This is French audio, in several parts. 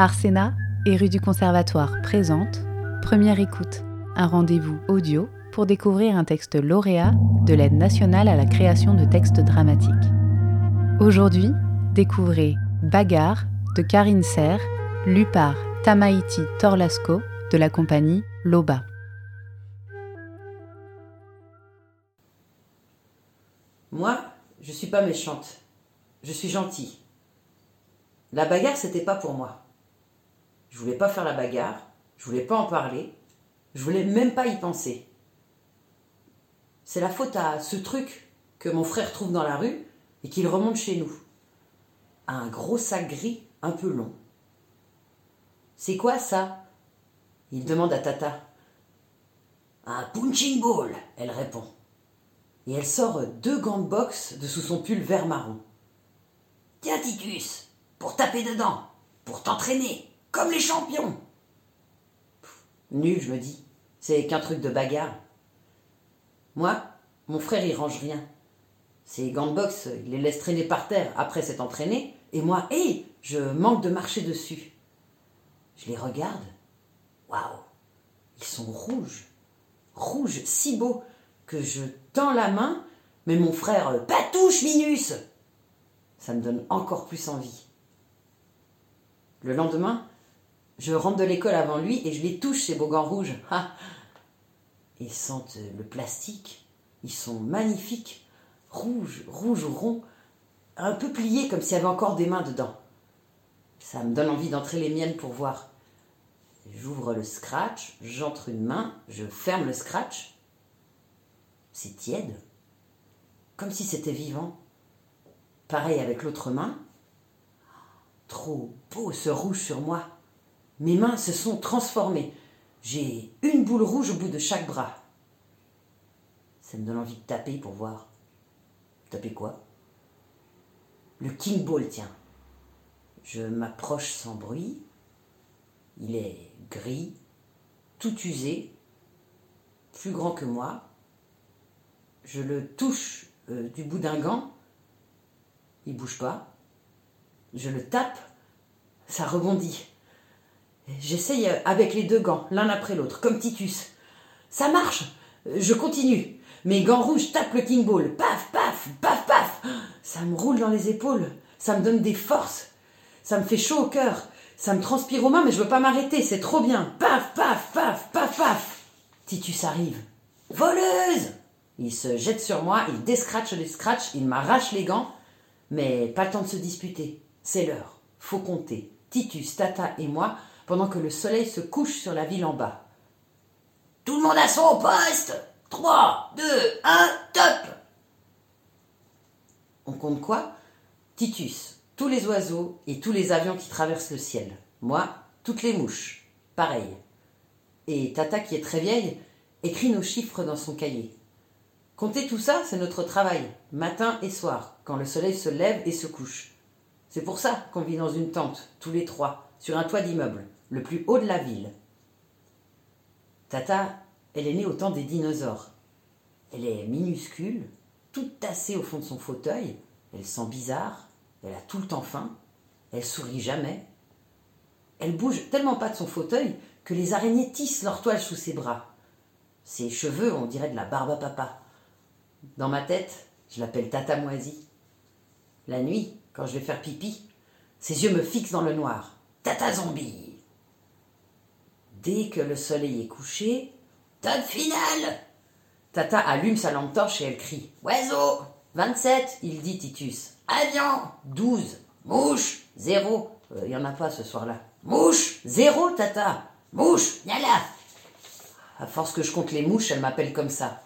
Arsena et rue du Conservatoire présente Première écoute, un rendez-vous audio pour découvrir un texte lauréat de l'aide nationale à la création de textes dramatiques. Aujourd'hui, découvrez Bagarre de Karine Serre, lu par Tamaiti Torlasco de la compagnie Loba. Moi, je suis pas méchante. Je suis gentille. La bagarre, c'était pas pour moi. Je voulais pas faire la bagarre, je voulais pas en parler, je voulais même pas y penser. C'est la faute à ce truc que mon frère trouve dans la rue et qu'il remonte chez nous. Un gros sac gris un peu long. C'est quoi ça? Il demande à Tata. Un punching ball, elle répond. Et elle sort deux gants de boxe de sous son pull vert marron. Tiens, Titus, pour taper dedans, pour t'entraîner, comme les champions. nul, je me dis. C'est qu'un truc de bagarre. Moi, mon frère, il range rien. Ses gants de boxe, il les laisse traîner par terre après s'être entraîné. Et moi, hé, je manque de marcher dessus. Je les regarde. Waouh, ils sont rouges. Rouges, si beaux, que je tends la main, mais mon frère, pas touche, Minus Ça me donne encore plus envie. Le lendemain, je rentre de l'école avant lui et je les touche, ces beaux gants rouges. Ils sentent le plastique. Ils sont magnifiques. Rouges, rouges ou ronds. Un peu pliés comme s'il y avait encore des mains dedans. Ça me donne envie d'entrer les miennes pour voir. J'ouvre le scratch, j'entre une main, je ferme le scratch. C'est tiède. Comme si c'était vivant. Pareil avec l'autre main. Trop beau ce rouge sur moi. Mes mains se sont transformées. J'ai une boule rouge au bout de chaque bras. Ça me donne envie de taper pour voir. Taper quoi? Le King Ball, tiens. Je m'approche sans bruit. Il est gris, tout usé, plus grand que moi. Je le touche euh, du bout d'un gant. Il bouge pas. Je le tape, ça rebondit. J'essaye avec les deux gants, l'un après l'autre, comme Titus. Ça marche Je continue. Mes gants rouges tapent le King Ball. Paf, paf, paf, paf Ça me roule dans les épaules. Ça me donne des forces. Ça me fait chaud au cœur. Ça me transpire aux mains, mais je veux pas m'arrêter. C'est trop bien. Paf, paf, paf, paf, paf Titus arrive. Voleuse Il se jette sur moi, il descratche les scratchs, il m'arrache les gants. Mais pas le temps de se disputer. C'est l'heure. Faut compter. Titus, Tata et moi, pendant que le soleil se couche sur la ville en bas. Tout le monde à son poste 3, 2, 1, top On compte quoi? Titus, tous les oiseaux et tous les avions qui traversent le ciel. Moi, toutes les mouches. Pareil. Et Tata, qui est très vieille, écrit nos chiffres dans son cahier. Compter tout ça, c'est notre travail, matin et soir, quand le soleil se lève et se couche. C'est pour ça qu'on vit dans une tente, tous les trois, sur un toit d'immeuble, le plus haut de la ville. Tata, elle est née au temps des dinosaures. Elle est minuscule, toute tassée au fond de son fauteuil, elle sent bizarre, elle a tout le temps faim, elle sourit jamais. Elle bouge tellement pas de son fauteuil que les araignées tissent leur toile sous ses bras. Ses cheveux, on dirait de la barbe à papa. Dans ma tête, je l'appelle Tata Moisie. La nuit, quand je vais faire pipi, ses yeux me fixent dans le noir. Tata Zombie Dès que le soleil est couché, top finale Tata allume sa lampe torche et elle crie Oiseau 27, il dit Titus. Avion 12. Mouche Zéro. Il n'y en a pas ce soir-là. Mouche Zéro, Tata Mouche là À force que je compte les mouches, elle m'appelle comme ça.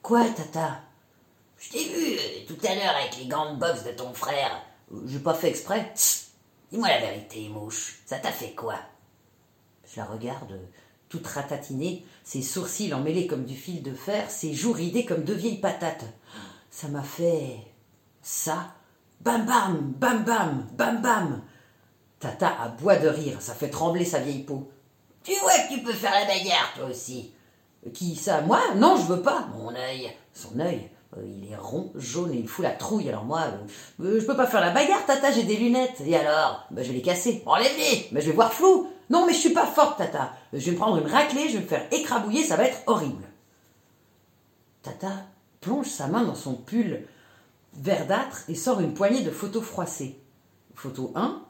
Quoi, Tata? Je t'ai vu euh, tout à l'heure avec les gants de boxe de ton frère. J'ai pas fait exprès. Dis-moi la vérité, mouche. Ça t'a fait quoi? Je la regarde, toute ratatinée, ses sourcils emmêlés comme du fil de fer, ses joues ridées comme deux vieilles patates. Ça m'a fait. ça. Bam bam, bam bam, bam bam. Tata aboie de rire, ça fait trembler sa vieille peau. Tu vois que tu peux faire la bagarre, toi aussi. Qui ça Moi? Non, je veux pas. Mon œil. Son œil Euh, il est rond, jaune et il fout la trouille. Alors moi, euh, euh, je peux pas faire la bagarre, tata, j'ai des lunettes. Et alors? Bah, Je vais les casser. Enlève-les bah, Je vais voir flou. Non, mais je suis pas forte, tata. Je vais me prendre une raclée, je vais me faire écrabouiller, ça va être horrible. Tata plonge sa main dans son pull verdâtre et sort une poignée de photos froissées. Photo 1,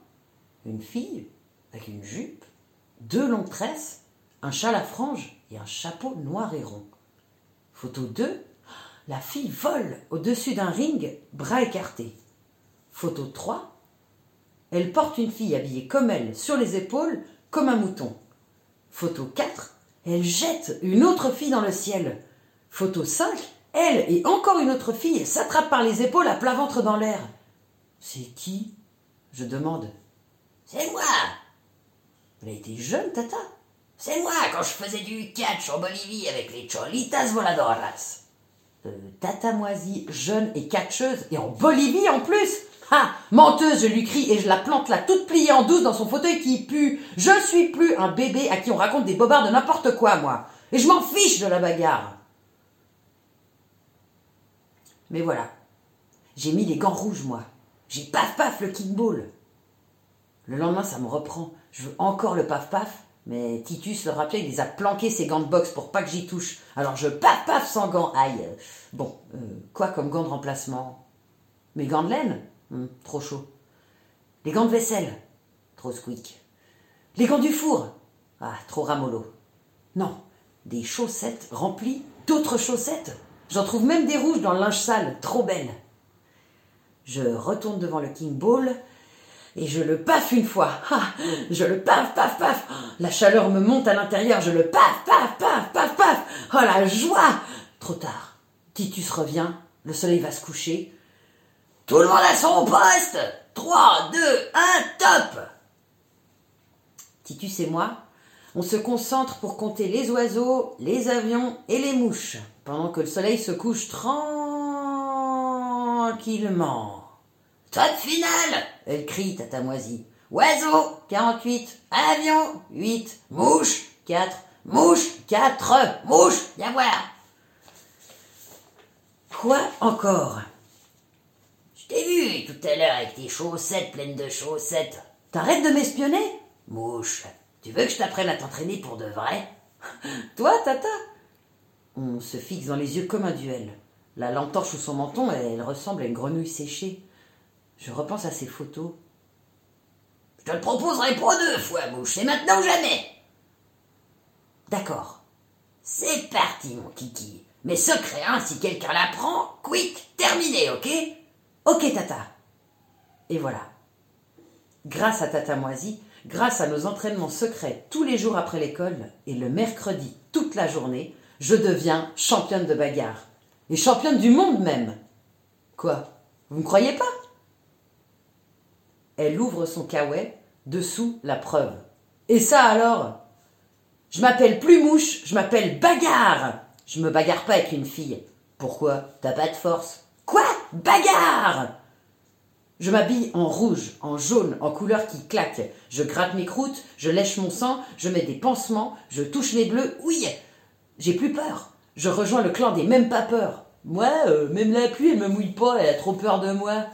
une fille avec une jupe, deux longues tresses, un châle à franges et un chapeau noir et rond. Photo 2, la fille vole au-dessus d'un ring, bras écartés. Photo 3. Elle porte une fille habillée comme elle, sur les épaules, comme un mouton. Photo 4. Elle jette une autre fille dans le ciel. Photo 5. Elle et encore une autre fille s'attrapent par les épaules à plat ventre dans l'air. C'est qui? Je demande. C'est moi Elle a été jeune, Tata? C'est moi quand je faisais du catch en Bolivie avec les Cholitas Voladoras. Euh, tata moisie, jeune et catcheuse, et en Bolivie en plus Ah Menteuse, je lui crie et je la plante là toute pliée en douce dans son fauteuil qui pue. Je suis plus un bébé à qui on raconte des bobards de n'importe quoi, moi. Et je m'en fiche de la bagarre. Mais voilà. J'ai mis les gants rouges, moi. J'ai paf paf le kickball. Le lendemain, ça me reprend. Je veux encore le paf paf. Mais Titus le rappelait, il les a planqués ses gants de boxe pour pas que j'y touche. Alors je paf paf sans gants. Aïe. Bon, euh, quoi comme gants de remplacement? Mes gants de laine? Hum, Trop chaud. Les gants de vaisselle? Trop squeak. Les gants du four? Ah, trop ramollo. Non, des chaussettes remplies d'autres chaussettes. J'en trouve même des rouges dans le linge sale, trop belles. Je retourne devant le King Ball et je le paf une fois. Je le paf, paf, paf. La chaleur me monte à l'intérieur. Je le paf, paf, paf, paf, paf. Oh la joie Trop tard. Titus revient. Le soleil va se coucher. Tout le monde à son poste 3, 2, 1, top Titus et moi, on se concentre pour compter les oiseaux, les avions et les mouches, pendant que le soleil se couche tranquillement. Top finale Elle crie, Tata Moisie. Oiseau, 48. Avion, 8. Mouche, 4. Mouche, 4. Mouche, viens voir. Quoi encore? Je t'ai vu tout à l'heure avec tes chaussettes pleines de chaussettes. T'arrêtes de m'espionner? Mouche, tu veux que je t'apprenne à t'entraîner pour de vrai? Toi, Tata? On se fixe dans les yeux comme un duel. La lampe torche sous son menton, elle ressemble à une grenouille séchée. Je repense à ces photos. Je te le proposerai pour deux fois, mouche, c'est maintenant ou jamais. D'accord. C'est parti, mon kiki. Mes secrets, hein, si quelqu'un l'apprend, quick, terminé, ok? Ok, Tata. Et voilà. Grâce à Tata Moisi, grâce à nos entraînements secrets tous les jours après l'école et le mercredi toute la journée, je deviens championne de bagarre. Et championne du monde même. Quoi? Vous ne croyez pas? Elle ouvre son caouet, dessous la preuve. Et ça alors? Je m'appelle plus mouche, je m'appelle bagarre Je me bagarre pas avec une fille. Pourquoi? T'as pas de force. Quoi? Bagarre je m'habille en rouge, en jaune, en couleur qui claque. Je gratte mes croûtes, je lèche mon sang, je mets des pansements, je touche les bleus. Oui J'ai plus peur. Je rejoins le clan des même pas peur. Moi, euh, même la pluie, elle me mouille pas, elle a trop peur de moi.